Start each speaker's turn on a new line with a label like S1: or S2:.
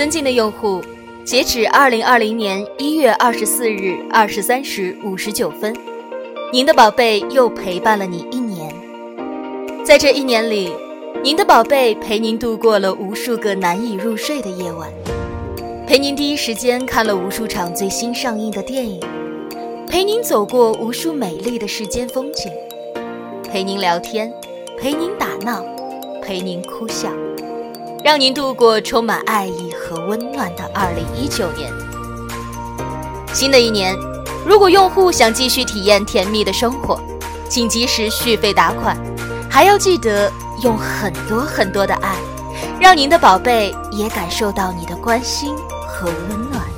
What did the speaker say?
S1: 尊敬的用户，截止二零二零年一月二十四日二十三时五十九分，您的宝贝又陪伴了你一年。在这一年里，您的宝贝陪您度过了无数个难以入睡的夜晚，陪您第一时间看了无数场最新上映的电影，陪您走过无数美丽的世间风景，陪您聊天，陪您打闹，陪您哭笑。让您度过充满爱意和温暖的2019年。新的一年，如果用户想继续体验甜蜜的生活，请及时续费打款，还要记得用很多很多的爱，让您的宝贝也感受到你的关心和温暖。